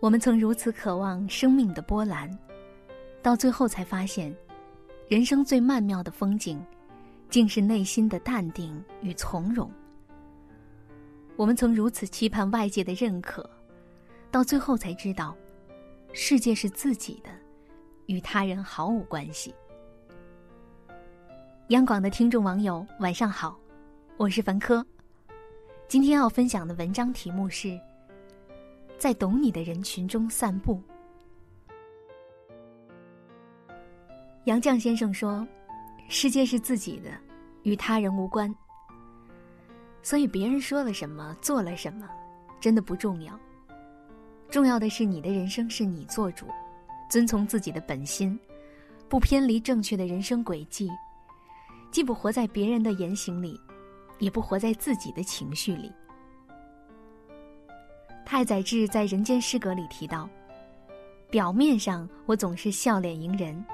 我们曾如此渴望生命的波澜，到最后才发现，人生最曼妙的风景，竟是内心的淡定与从容。我们曾如此期盼外界的认可，到最后才知道，世界是自己的，与他人毫无关系。央广的听众网友，晚上好，我是樊科。今天要分享的文章题目是。在懂你的人群中散步。杨绛先生说：“世界是自己的，与他人无关。所以别人说了什么，做了什么，真的不重要。重要的是你的人生是你做主，遵从自己的本心，不偏离正确的人生轨迹，既不活在别人的言行里，也不活在自己的情绪里。”太宰治在《人间失格》里提到：“表面上我总是笑脸迎人，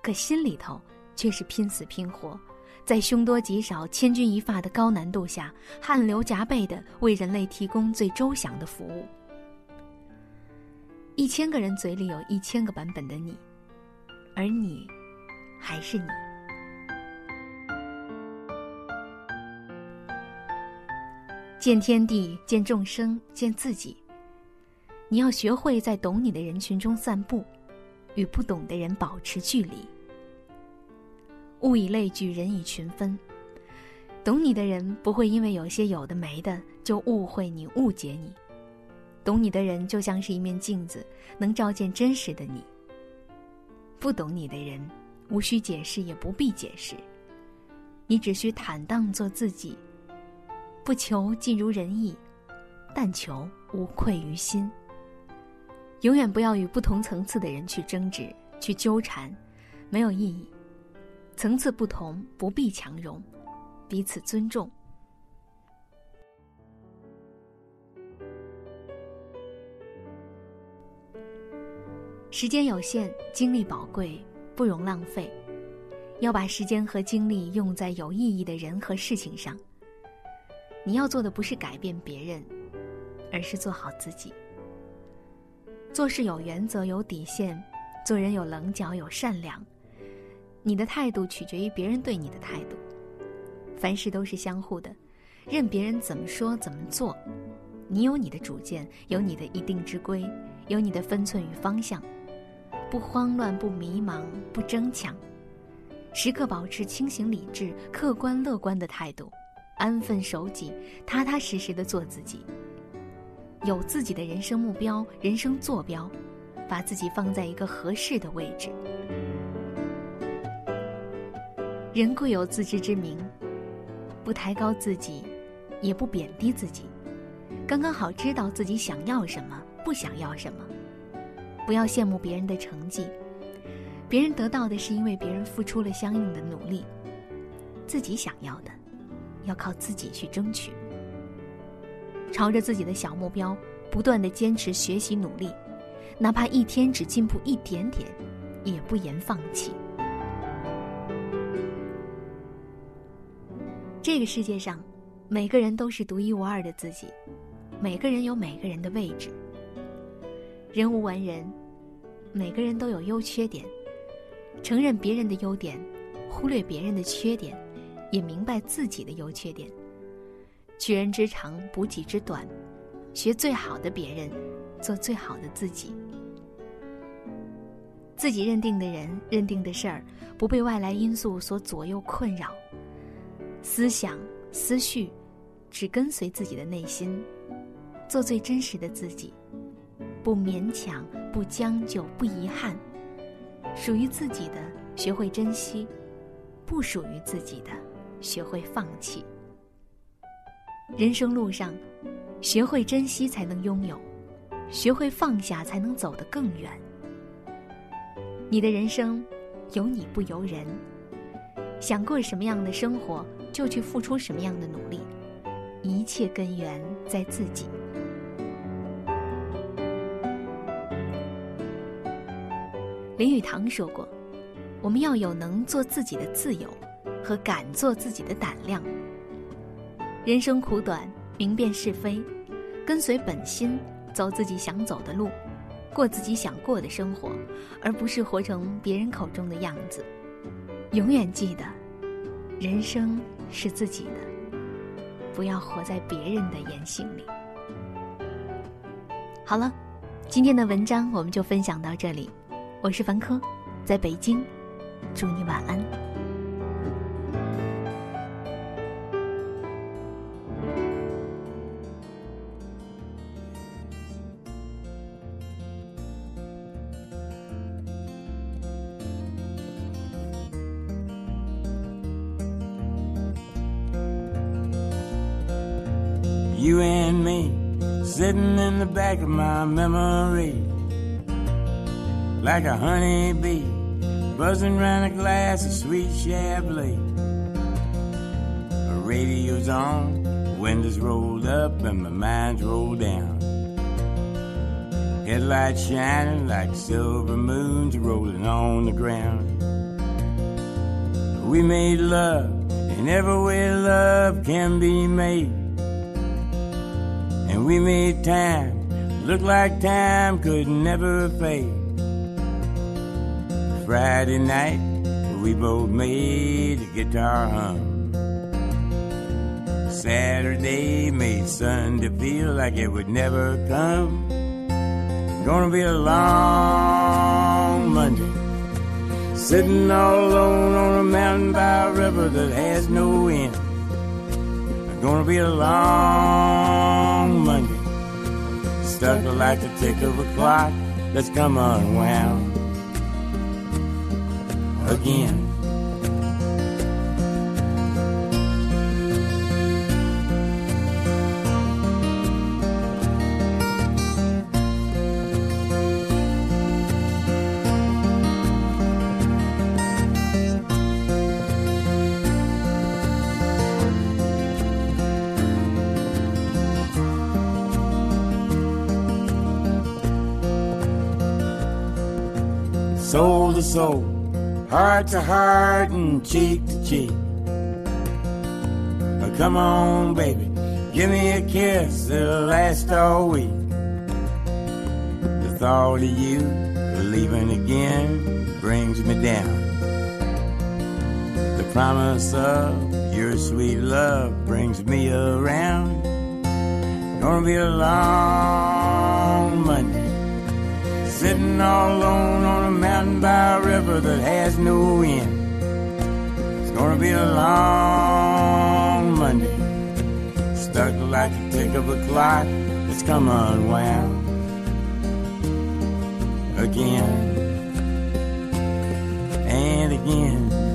可心里头却是拼死拼活，在凶多吉少、千钧一发的高难度下，汗流浃背的为人类提供最周详的服务。一千个人嘴里有一千个版本的你，而你，还是你。”见天地，见众生，见自己。你要学会在懂你的人群中散步，与不懂的人保持距离。物以类聚，人以群分。懂你的人不会因为有些有的没的就误会你、误解你。懂你的人就像是一面镜子，能照见真实的你。不懂你的人，无需解释，也不必解释。你只需坦荡做自己。不求尽如人意，但求无愧于心。永远不要与不同层次的人去争执、去纠缠，没有意义。层次不同，不必强融，彼此尊重。时间有限，精力宝贵，不容浪费。要把时间和精力用在有意义的人和事情上。你要做的不是改变别人，而是做好自己。做事有原则、有底线，做人有棱角、有善良。你的态度取决于别人对你的态度。凡事都是相互的，任别人怎么说怎么做，你有你的主见，有你的一定之规，有你的分寸与方向。不慌乱，不迷茫，不争抢，时刻保持清醒、理智、客观、乐观的态度。安分守己，踏踏实实的做自己。有自己的人生目标、人生坐标，把自己放在一个合适的位置。人贵有自知之明，不抬高自己，也不贬低自己，刚刚好知道自己想要什么，不想要什么。不要羡慕别人的成绩，别人得到的是因为别人付出了相应的努力，自己想要的。要靠自己去争取，朝着自己的小目标不断的坚持学习努力，哪怕一天只进步一点点，也不言放弃。这个世界上，每个人都是独一无二的自己，每个人有每个人的位置。人无完人，每个人都有优缺点，承认别人的优点，忽略别人的缺点。也明白自己的优缺点，取人之长，补己之短，学最好的别人，做最好的自己。自己认定的人、认定的事儿，不被外来因素所左右困扰，思想思绪只跟随自己的内心，做最真实的自己，不勉强，不将就，不遗憾。属于自己的，学会珍惜；不属于自己的。学会放弃。人生路上，学会珍惜才能拥有，学会放下才能走得更远。你的人生，由你不由人。想过什么样的生活，就去付出什么样的努力。一切根源在自己。林语堂说过：“我们要有能做自己的自由。”和敢做自己的胆量。人生苦短，明辨是非，跟随本心，走自己想走的路，过自己想过的生活，而不是活成别人口中的样子。永远记得，人生是自己的，不要活在别人的言行里。好了，今天的文章我们就分享到这里。我是凡科，在北京，祝你晚安。You and me sitting in the back of my memory like a honeybee buzzing around a glass of sweet Chablis. The radio's on, windows rolled up, and my mind's rolled down. Headlights shining like silver moons rolling on the ground. We made love in every way love can be made. And we made time look like time could never fade. Friday night, we both made the guitar hum. Saturday made Sunday feel like it would never come. Gonna be a long Monday. Sitting all alone on a mountain by a river that has no end. Gonna be a long. Stuck like the tick of a clock that's come unwound again. Soul to soul, heart to heart, and cheek to cheek. But come on, baby, give me a kiss that'll last all week. The thought of you leaving again brings me down. The promise of your sweet love brings me around. Gonna be a long Monday sitting all alone on a mountain by a river that has no end. It's gonna be a long Monday, stuck like the tick of a clock that's come unwound again and again.